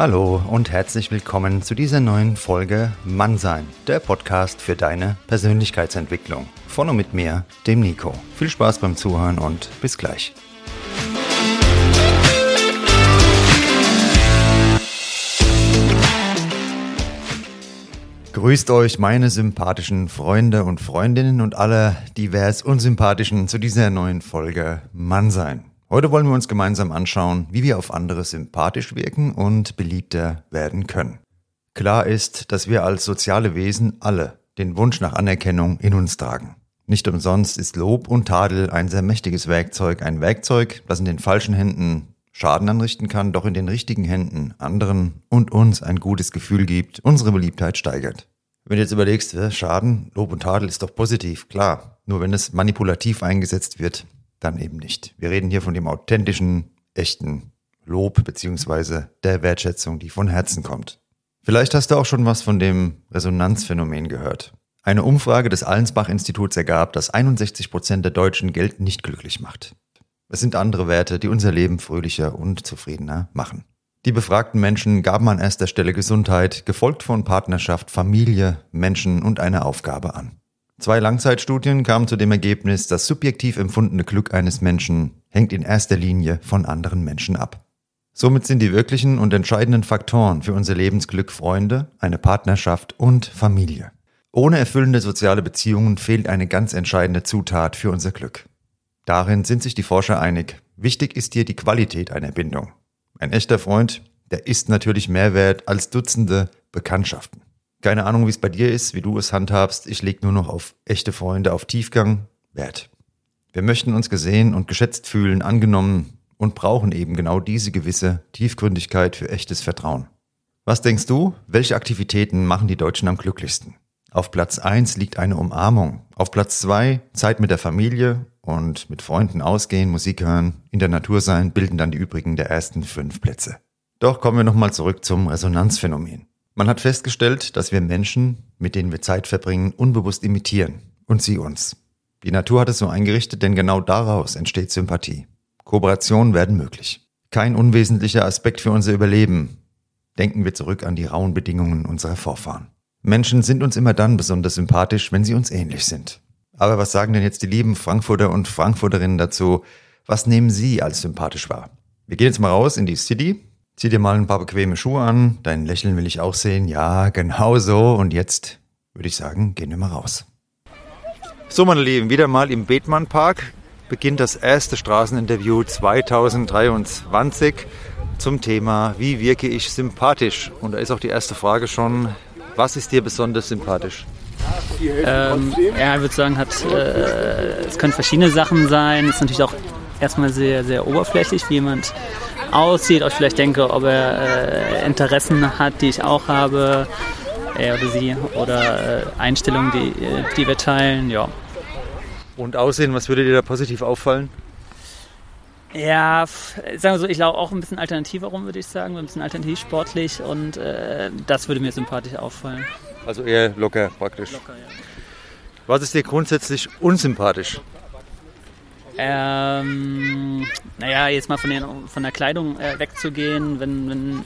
Hallo und herzlich willkommen zu dieser neuen Folge Mannsein, der Podcast für deine Persönlichkeitsentwicklung. Von und mit mir, dem Nico. Viel Spaß beim Zuhören und bis gleich. Grüßt euch meine sympathischen Freunde und Freundinnen und alle divers unsympathischen zu dieser neuen Folge Mannsein. Heute wollen wir uns gemeinsam anschauen, wie wir auf andere sympathisch wirken und beliebter werden können. Klar ist, dass wir als soziale Wesen alle den Wunsch nach Anerkennung in uns tragen. Nicht umsonst ist Lob und Tadel ein sehr mächtiges Werkzeug, ein Werkzeug, das in den falschen Händen Schaden anrichten kann, doch in den richtigen Händen anderen und uns ein gutes Gefühl gibt, unsere Beliebtheit steigert. Wenn du jetzt überlegst, Schaden, Lob und Tadel ist doch positiv, klar. Nur wenn es manipulativ eingesetzt wird, dann eben nicht. Wir reden hier von dem authentischen, echten Lob beziehungsweise der Wertschätzung, die von Herzen kommt. Vielleicht hast du auch schon was von dem Resonanzphänomen gehört. Eine Umfrage des Allensbach-Instituts ergab, dass 61 Prozent der Deutschen Geld nicht glücklich macht. Es sind andere Werte, die unser Leben fröhlicher und zufriedener machen. Die befragten Menschen gaben an erster Stelle Gesundheit, gefolgt von Partnerschaft, Familie, Menschen und eine Aufgabe an. Zwei Langzeitstudien kamen zu dem Ergebnis, das subjektiv empfundene Glück eines Menschen hängt in erster Linie von anderen Menschen ab. Somit sind die wirklichen und entscheidenden Faktoren für unser Lebensglück Freunde, eine Partnerschaft und Familie. Ohne erfüllende soziale Beziehungen fehlt eine ganz entscheidende Zutat für unser Glück. Darin sind sich die Forscher einig. Wichtig ist hier die Qualität einer Bindung. Ein echter Freund, der ist natürlich mehr wert als Dutzende Bekanntschaften. Keine Ahnung, wie es bei dir ist, wie du es handhabst. Ich leg nur noch auf echte Freunde, auf Tiefgang, Wert. Wir möchten uns gesehen und geschätzt fühlen, angenommen und brauchen eben genau diese gewisse Tiefgründigkeit für echtes Vertrauen. Was denkst du, welche Aktivitäten machen die Deutschen am glücklichsten? Auf Platz eins liegt eine Umarmung. Auf Platz zwei Zeit mit der Familie und mit Freunden ausgehen, Musik hören, in der Natur sein, bilden dann die übrigen der ersten fünf Plätze. Doch kommen wir nochmal zurück zum Resonanzphänomen. Man hat festgestellt, dass wir Menschen, mit denen wir Zeit verbringen, unbewusst imitieren. Und sie uns. Die Natur hat es so eingerichtet, denn genau daraus entsteht Sympathie. Kooperationen werden möglich. Kein unwesentlicher Aspekt für unser Überleben. Denken wir zurück an die rauen Bedingungen unserer Vorfahren. Menschen sind uns immer dann besonders sympathisch, wenn sie uns ähnlich sind. Aber was sagen denn jetzt die lieben Frankfurter und Frankfurterinnen dazu? Was nehmen sie als sympathisch wahr? Wir gehen jetzt mal raus in die City, Zieh dir mal ein paar bequeme Schuhe an, dein Lächeln will ich auch sehen. Ja, genau so. Und jetzt würde ich sagen, gehen wir mal raus. So, meine Lieben, wieder mal im Bethmann Park beginnt das erste Straßeninterview 2023 zum Thema Wie wirke ich sympathisch? Und da ist auch die erste Frage schon, was ist dir besonders sympathisch? Ähm, ja, ich würde sagen, hat, äh, es können verschiedene Sachen sein. Es ist natürlich auch erstmal sehr, sehr oberflächlich, wie jemand aussieht, ob ich vielleicht denke, ob er äh, Interessen hat, die ich auch habe, er oder sie, oder äh, Einstellungen, die, äh, die wir teilen, ja. Und Aussehen, was würde dir da positiv auffallen? Ja, sagen wir so, ich laufe auch ein bisschen alternativer rum, würde ich sagen, ein bisschen alternativ sportlich und äh, das würde mir sympathisch auffallen. Also eher locker praktisch. Locker, ja. Was ist dir grundsätzlich unsympathisch? Ähm, naja, jetzt mal von, den, von der Kleidung äh, wegzugehen, wenn, wenn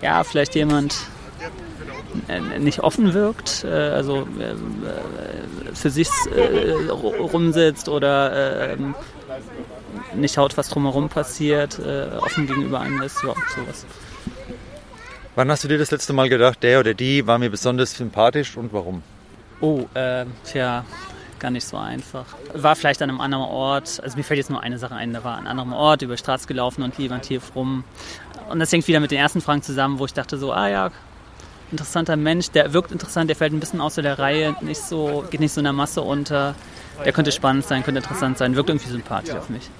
ja, vielleicht jemand äh, nicht offen wirkt, äh, also äh, für sich äh, rumsitzt oder nicht schaut, was drumherum passiert, äh, offen gegenüber einem ist, ja, sowas. Wann hast du dir das letzte Mal gedacht, der oder die war mir besonders sympathisch und warum? Oh, äh, tja, gar nicht so einfach. War vielleicht an einem anderen Ort, also mir fällt jetzt nur eine Sache ein, da war an einem anderen Ort, über die Straße gelaufen und jemand hier rum. Und das hängt wieder mit den ersten Fragen zusammen, wo ich dachte so, ah ja, interessanter Mensch, der wirkt interessant, der fällt ein bisschen außer der Reihe, nicht so, geht nicht so in der Masse unter. Der könnte spannend sein, könnte interessant sein, wirkt irgendwie sympathisch auf mich.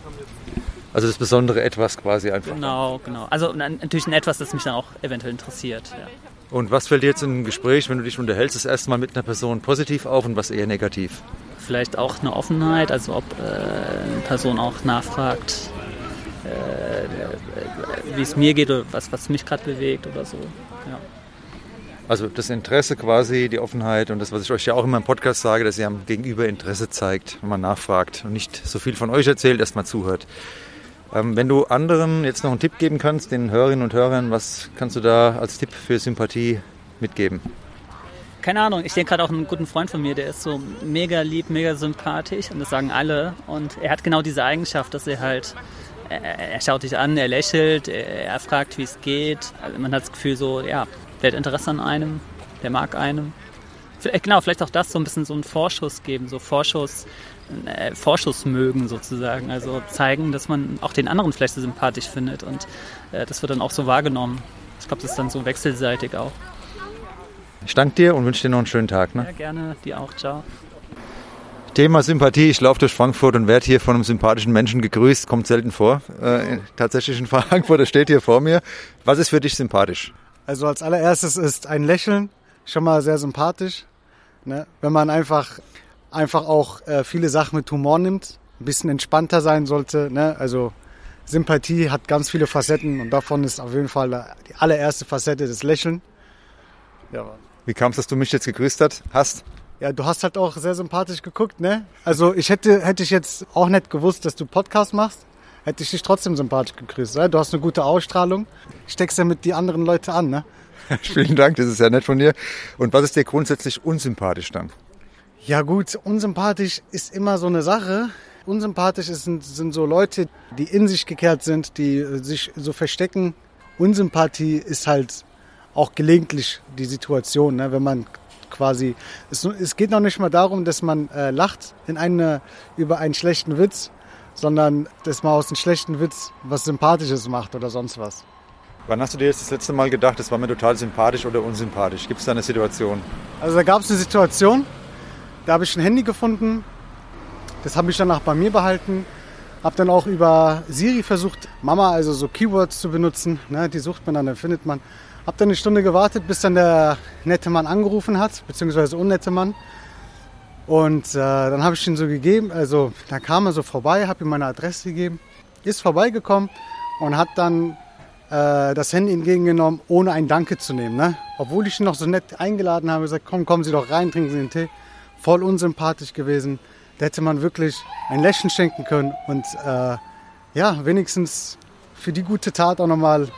Also das besondere Etwas quasi einfach. Genau, genau. Also natürlich ein Etwas, das mich dann auch eventuell interessiert. Ja. Und was fällt dir jetzt in einem Gespräch, wenn du dich unterhältst, das erste Mal mit einer Person positiv auf und was eher negativ? Vielleicht auch eine Offenheit, also ob äh, eine Person auch nachfragt, äh, wie es mir geht oder was, was mich gerade bewegt oder so. Ja. Also das Interesse quasi, die Offenheit und das, was ich euch ja auch in meinem Podcast sage, dass ihr am Gegenüber Interesse zeigt, wenn man nachfragt und nicht so viel von euch erzählt, erst mal zuhört. Ähm, wenn du anderen jetzt noch einen Tipp geben kannst, den Hörerinnen und Hörern, was kannst du da als Tipp für Sympathie mitgeben? Keine Ahnung, ich denke gerade auch einen guten Freund von mir, der ist so mega lieb, mega sympathisch und das sagen alle. Und er hat genau diese Eigenschaft, dass er halt, er, er schaut dich an, er lächelt, er, er fragt, wie es geht. Also man hat das Gefühl so, ja, der hat Interesse an einem, der mag einem. Genau, vielleicht auch das so ein bisschen so einen Vorschuss geben, so Vorschuss, äh, Vorschuss mögen sozusagen. Also zeigen, dass man auch den anderen vielleicht so sympathisch findet und äh, das wird dann auch so wahrgenommen. Ich glaube, das ist dann so wechselseitig auch. Ich danke dir und wünsche dir noch einen schönen Tag. Ne? Ja, gerne. Dir auch. Ciao. Thema Sympathie. Ich laufe durch Frankfurt und werde hier von einem sympathischen Menschen gegrüßt. Kommt selten vor. Äh, tatsächlich in Frankfurt, der steht hier vor mir. Was ist für dich sympathisch? Also als allererstes ist ein Lächeln schon mal sehr sympathisch. Ne? Wenn man einfach, einfach auch äh, viele Sachen mit Humor nimmt, ein bisschen entspannter sein sollte. Ne? Also Sympathie hat ganz viele Facetten und davon ist auf jeden Fall die allererste Facette das Lächeln. Ja, Wie kam es, dass du mich jetzt gegrüßt hast? Ja, du hast halt auch sehr sympathisch geguckt, ne? Also ich hätte, hätte ich jetzt auch nicht gewusst, dass du Podcast machst, hätte ich dich trotzdem sympathisch gegrüßt. Ne? Du hast eine gute Ausstrahlung, steckst ja mit die anderen Leute an, ne? Vielen Dank, das ist ja nett von dir. Und was ist dir grundsätzlich unsympathisch dann? Ja gut, unsympathisch ist immer so eine Sache. Unsympathisch sind, sind so Leute, die in sich gekehrt sind, die sich so verstecken. Unsympathie ist halt auch gelegentlich die Situation, ne? wenn man quasi, es, es, geht noch nicht mal darum, dass man äh, lacht in eine, über einen schlechten Witz, sondern dass man aus einem schlechten Witz was Sympathisches macht oder sonst was. Wann hast du dir jetzt das letzte Mal gedacht, das war mir total sympathisch oder unsympathisch? Gibt es da eine Situation? Also da gab es eine Situation, da habe ich ein Handy gefunden, das habe ich danach bei mir behalten, habe dann auch über Siri versucht, Mama, also so Keywords zu benutzen, ne, die sucht man dann, dann findet man. Habe dann eine Stunde gewartet, bis dann der nette Mann angerufen hat, beziehungsweise unnette Mann. Und äh, dann habe ich ihn so gegeben, also da kam er so vorbei, habe ihm meine Adresse gegeben, ist vorbeigekommen und hat dann äh, das Handy entgegengenommen, ohne ein Danke zu nehmen. Ne? Obwohl ich ihn noch so nett eingeladen habe, gesagt, komm, kommen Sie doch rein, trinken Sie den Tee. Voll unsympathisch gewesen. Da hätte man wirklich ein Lächeln schenken können und äh, ja, wenigstens für die gute Tat auch nochmal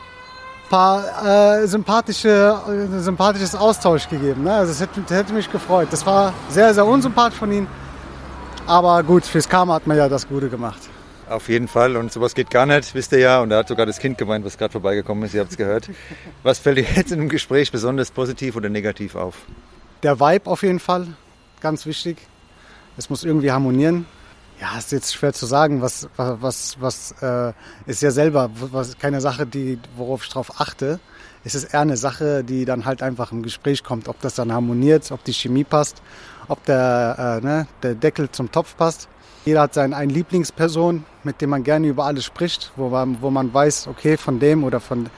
paar äh, sympathische, äh, sympathisches Austausch gegeben. Ne? Also das hätte, das hätte mich gefreut. Das war sehr, sehr unsympathisch von Ihnen. Aber gut, fürs Karma hat man ja das Gute gemacht. Auf jeden Fall. Und sowas geht gar nicht, wisst ihr ja. Und da hat sogar das Kind gemeint, was gerade vorbeigekommen ist. Ihr habt es gehört. Was fällt dir jetzt in dem Gespräch besonders positiv oder negativ auf? Der Vibe auf jeden Fall. Ganz wichtig. Es muss irgendwie harmonieren. Ja, ist jetzt schwer zu sagen. Was, was, was äh, ist ja selber was, keine Sache, die, worauf ich drauf achte. Es ist eher eine Sache, die dann halt einfach im Gespräch kommt. Ob das dann harmoniert, ob die Chemie passt, ob der, äh, ne, der Deckel zum Topf passt. Jeder hat seine eine Lieblingsperson, mit dem man gerne über alles spricht, wo man, wo man weiß, okay, von dem oder von,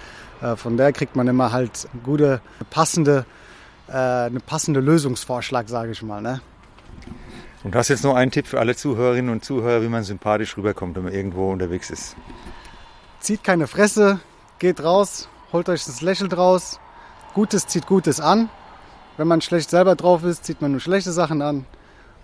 äh, von der kriegt man immer halt gute, passende, äh, eine passende Lösungsvorschlag, sage ich mal. Ne? Und hast jetzt noch einen Tipp für alle Zuhörerinnen und Zuhörer, wie man sympathisch rüberkommt, wenn man irgendwo unterwegs ist? Zieht keine Fresse, geht raus, holt euch das Lächeln raus. Gutes zieht Gutes an. Wenn man schlecht selber drauf ist, zieht man nur schlechte Sachen an.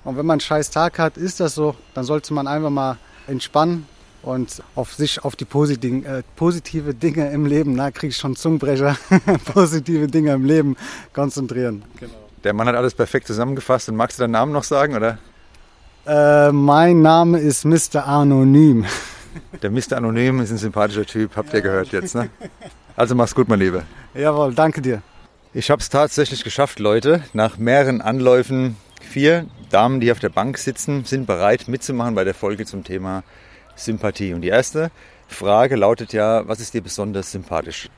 Und wenn man einen scheiß Tag hat, ist das so, dann sollte man einfach mal entspannen und auf sich, auf die positiven, äh, positive Dinge im Leben, na, kriege ich schon Zungenbrecher, positive Dinge im Leben konzentrieren. Genau. Der Mann hat alles perfekt zusammengefasst. Und magst du deinen Namen noch sagen, oder? Äh, mein Name ist Mr. Anonym. Der Mr. Anonym ist ein sympathischer Typ, habt ihr gehört jetzt, ne? Also mach's gut, mein Lieber. Jawohl, danke dir. Ich habe es tatsächlich geschafft, Leute. Nach mehreren Anläufen Vier Damen, die auf der Bank sitzen, sind bereit mitzumachen bei der Folge zum Thema Sympathie. Und die erste Frage lautet ja, was ist dir besonders sympathisch?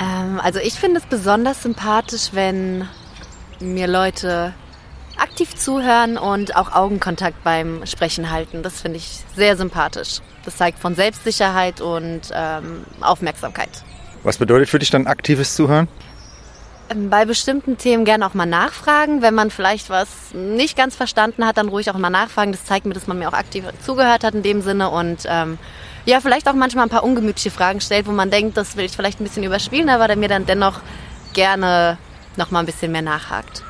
Ähm, also ich finde es besonders sympathisch, wenn mir Leute aktiv zuhören und auch Augenkontakt beim Sprechen halten. Das finde ich sehr sympathisch. Das zeigt von Selbstsicherheit und ähm, Aufmerksamkeit. Was bedeutet für dich dann aktives Zuhören? bei bestimmten Themen gerne auch mal nachfragen. Wenn man vielleicht was nicht ganz verstanden hat, dann ruhig auch mal nachfragen. Das zeigt mir, dass man mir auch aktiv zugehört hat in dem Sinne und ähm, ja, vielleicht auch manchmal ein paar ungemütliche Fragen stellt, wo man denkt, das will ich vielleicht ein bisschen überspielen, aber der mir dann dennoch gerne noch mal ein bisschen mehr nachhakt.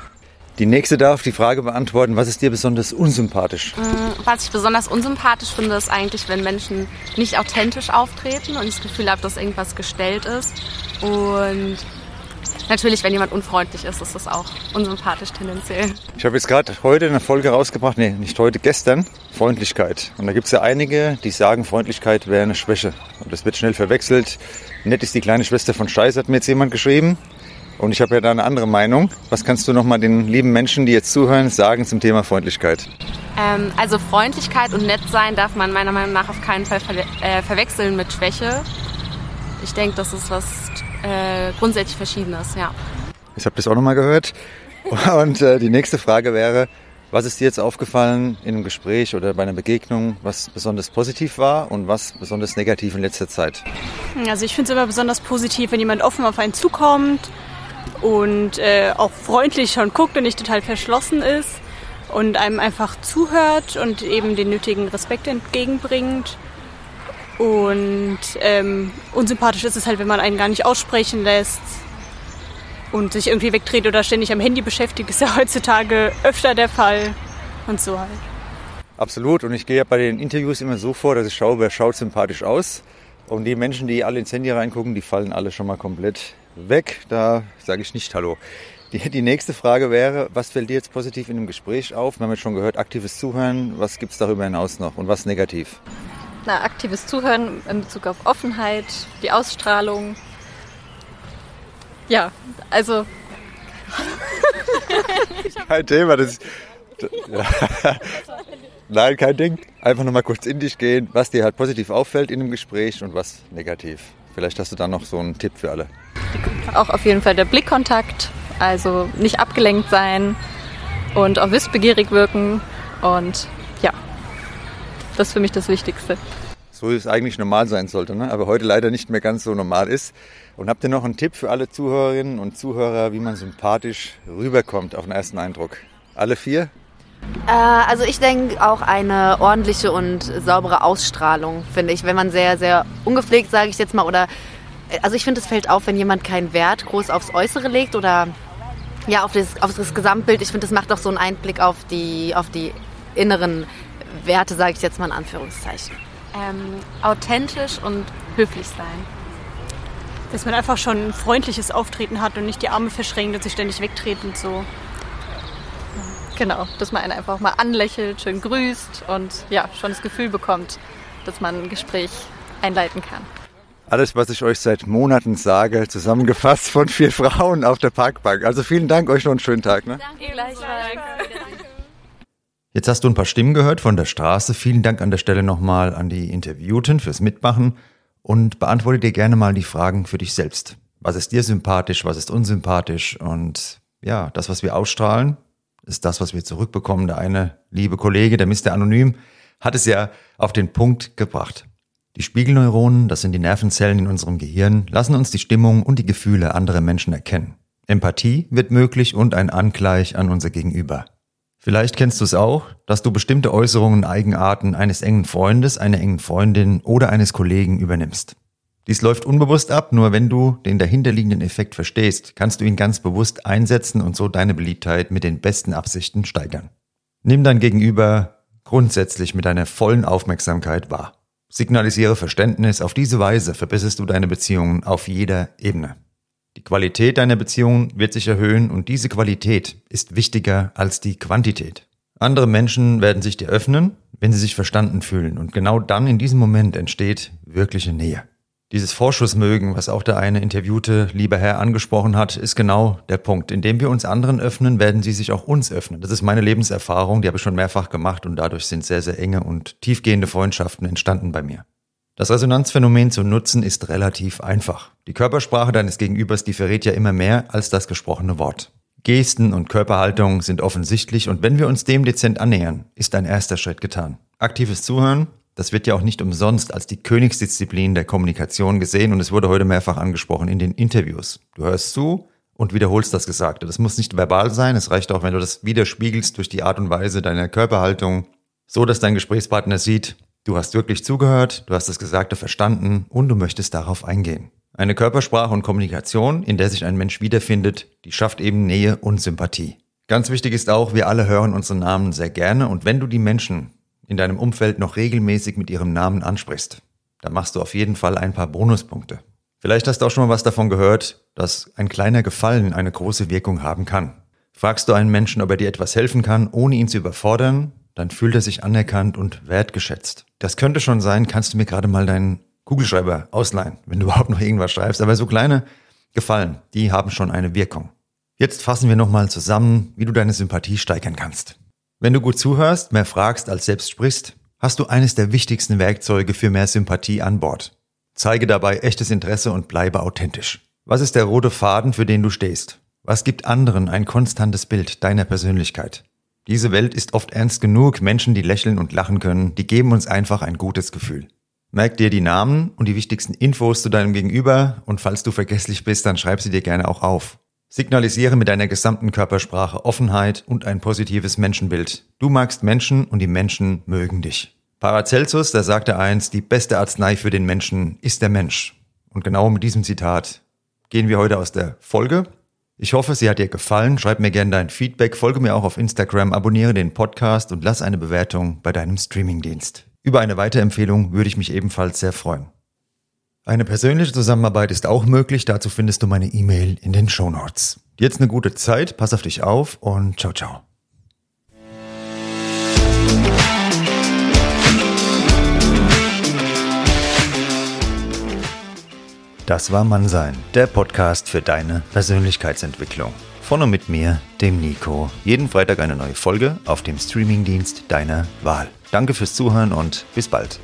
Die nächste darf die Frage beantworten, was ist dir besonders unsympathisch? Mm, was ich besonders unsympathisch finde, ist eigentlich, wenn Menschen nicht authentisch auftreten und ich das Gefühl habe, dass irgendwas gestellt ist. Und natürlich, wenn jemand unfreundlich ist, ist das auch unsympathisch tendenziell. Ich habe jetzt gerade heute eine Folge rausgebracht, nee, nicht heute, gestern, Freundlichkeit. Und da gibt es ja einige, die sagen, Freundlichkeit wäre eine Schwäche. Und das wird schnell verwechselt. Nett ist die kleine Schwester von Scheiß, hat mir jetzt jemand geschrieben. Und ich habe ja da eine andere Meinung. Was kannst du noch mal den lieben Menschen, die jetzt zuhören, sagen zum Thema Freundlichkeit? Ähm, also Freundlichkeit und nett sein darf man meiner Meinung nach auf keinen Fall ver äh, verwechseln mit Schwäche. Ich denke, das ist was äh, grundsätzlich Verschiedenes, ja. Ich habe das auch noch mal gehört. Und äh, die nächste Frage wäre, was ist dir jetzt aufgefallen in einem Gespräch oder bei einer Begegnung, was besonders positiv war und was besonders negativ in letzter Zeit? Also ich finde es immer besonders positiv, wenn jemand offen auf einen zukommt, und äh, auch freundlich schon guckt und nicht total verschlossen ist und einem einfach zuhört und eben den nötigen Respekt entgegenbringt. Und ähm, unsympathisch ist es halt, wenn man einen gar nicht aussprechen lässt und sich irgendwie wegdreht oder ständig am Handy beschäftigt, ist ja heutzutage öfter der Fall und so halt. Absolut. Und ich gehe ja bei den Interviews immer so vor, dass ich schaue, wer schaut sympathisch aus. Und die Menschen, die alle ins Handy reingucken, die fallen alle schon mal komplett weg. Da sage ich nicht Hallo. Die, die nächste Frage wäre, was fällt dir jetzt positiv in dem Gespräch auf? Wir haben jetzt schon gehört, aktives Zuhören. Was gibt es darüber hinaus noch und was negativ? Na, aktives Zuhören in Bezug auf Offenheit, die Ausstrahlung. Ja, also. kein Thema. Das ist. Nein, kein Ding. Einfach nochmal kurz in dich gehen, was dir halt positiv auffällt in dem Gespräch und was negativ. Vielleicht hast du da noch so einen Tipp für alle. Auch auf jeden Fall der Blickkontakt, also nicht abgelenkt sein und auch wissbegierig wirken und ja, das ist für mich das Wichtigste. So wie es eigentlich normal sein sollte, ne? aber heute leider nicht mehr ganz so normal ist. Und habt ihr noch einen Tipp für alle Zuhörerinnen und Zuhörer, wie man sympathisch rüberkommt auf den ersten Eindruck? Alle vier? Äh, also ich denke auch eine ordentliche und saubere Ausstrahlung, finde ich. Wenn man sehr, sehr ungepflegt, sage ich jetzt mal, oder also ich finde, es fällt auf, wenn jemand keinen Wert groß aufs Äußere legt oder ja, auf das, auf das Gesamtbild. Ich finde, das macht auch so einen Einblick auf die, auf die inneren Werte, sage ich jetzt mal in Anführungszeichen. Ähm, authentisch und höflich sein. Dass man einfach schon ein freundliches Auftreten hat und nicht die Arme verschränkt und sich ständig wegdreht und so. Genau, dass man einen einfach mal anlächelt, schön grüßt und ja, schon das Gefühl bekommt, dass man ein Gespräch einleiten kann. Alles, was ich euch seit Monaten sage, zusammengefasst von vier Frauen auf der Parkbank. Also vielen Dank, euch noch einen schönen Tag. Ne? Danke gleichfalls. Jetzt hast du ein paar Stimmen gehört von der Straße. Vielen Dank an der Stelle nochmal an die Interviewten fürs Mitmachen und beantworte dir gerne mal die Fragen für dich selbst. Was ist dir sympathisch, was ist unsympathisch und ja, das, was wir ausstrahlen, ist das, was wir zurückbekommen. Der eine liebe Kollege, der Mr. Anonym, hat es ja auf den Punkt gebracht. Die Spiegelneuronen, das sind die Nervenzellen in unserem Gehirn, lassen uns die Stimmung und die Gefühle anderer Menschen erkennen. Empathie wird möglich und ein Angleich an unser Gegenüber. Vielleicht kennst du es auch, dass du bestimmte Äußerungen, Eigenarten eines engen Freundes, einer engen Freundin oder eines Kollegen übernimmst. Dies läuft unbewusst ab, nur wenn du den dahinterliegenden Effekt verstehst, kannst du ihn ganz bewusst einsetzen und so deine Beliebtheit mit den besten Absichten steigern. Nimm dein Gegenüber grundsätzlich mit deiner vollen Aufmerksamkeit wahr. Signalisiere Verständnis. Auf diese Weise verbesserst du deine Beziehungen auf jeder Ebene. Die Qualität deiner Beziehungen wird sich erhöhen und diese Qualität ist wichtiger als die Quantität. Andere Menschen werden sich dir öffnen, wenn sie sich verstanden fühlen und genau dann in diesem Moment entsteht wirkliche Nähe. Dieses Vorschussmögen, was auch der eine Interviewte lieber Herr angesprochen hat, ist genau der Punkt. Indem wir uns anderen öffnen, werden sie sich auch uns öffnen. Das ist meine Lebenserfahrung, die habe ich schon mehrfach gemacht und dadurch sind sehr, sehr enge und tiefgehende Freundschaften entstanden bei mir. Das Resonanzphänomen zu nutzen ist relativ einfach. Die Körpersprache deines Gegenübers, die verrät ja immer mehr als das gesprochene Wort. Gesten und Körperhaltung sind offensichtlich und wenn wir uns dem dezent annähern, ist ein erster Schritt getan. Aktives Zuhören, das wird ja auch nicht umsonst als die Königsdisziplin der Kommunikation gesehen und es wurde heute mehrfach angesprochen in den Interviews. Du hörst zu und wiederholst das Gesagte. Das muss nicht verbal sein, es reicht auch, wenn du das widerspiegelst durch die Art und Weise deiner Körperhaltung, so dass dein Gesprächspartner sieht, du hast wirklich zugehört, du hast das Gesagte verstanden und du möchtest darauf eingehen. Eine Körpersprache und Kommunikation, in der sich ein Mensch wiederfindet, die schafft eben Nähe und Sympathie. Ganz wichtig ist auch, wir alle hören unseren Namen sehr gerne und wenn du die Menschen in deinem Umfeld noch regelmäßig mit ihrem Namen ansprichst, dann machst du auf jeden Fall ein paar Bonuspunkte. Vielleicht hast du auch schon mal was davon gehört, dass ein kleiner Gefallen eine große Wirkung haben kann. Fragst du einen Menschen, ob er dir etwas helfen kann, ohne ihn zu überfordern, dann fühlt er sich anerkannt und wertgeschätzt. Das könnte schon sein, kannst du mir gerade mal deinen Kugelschreiber ausleihen, wenn du überhaupt noch irgendwas schreibst. Aber so kleine Gefallen, die haben schon eine Wirkung. Jetzt fassen wir nochmal zusammen, wie du deine Sympathie steigern kannst. Wenn du gut zuhörst, mehr fragst als selbst sprichst, hast du eines der wichtigsten Werkzeuge für mehr Sympathie an Bord. Zeige dabei echtes Interesse und bleibe authentisch. Was ist der rote Faden, für den du stehst? Was gibt anderen ein konstantes Bild deiner Persönlichkeit? Diese Welt ist oft ernst genug, Menschen, die lächeln und lachen können, die geben uns einfach ein gutes Gefühl. Merk dir die Namen und die wichtigsten Infos zu deinem Gegenüber und falls du vergesslich bist, dann schreib sie dir gerne auch auf. Signalisiere mit deiner gesamten Körpersprache Offenheit und ein positives Menschenbild. Du magst Menschen und die Menschen mögen dich. Paracelsus, der sagte einst, die beste Arznei für den Menschen ist der Mensch. Und genau mit diesem Zitat gehen wir heute aus der Folge. Ich hoffe, sie hat dir gefallen. Schreib mir gerne dein Feedback, folge mir auch auf Instagram, abonniere den Podcast und lass eine Bewertung bei deinem Streamingdienst. Über eine Weiterempfehlung würde ich mich ebenfalls sehr freuen. Eine persönliche Zusammenarbeit ist auch möglich, dazu findest du meine E-Mail in den Show Notes. Jetzt eine gute Zeit, pass auf dich auf und ciao ciao. Das war Mannsein, der Podcast für deine Persönlichkeitsentwicklung. Von und mit mir, dem Nico. Jeden Freitag eine neue Folge auf dem Streamingdienst deiner Wahl. Danke fürs Zuhören und bis bald.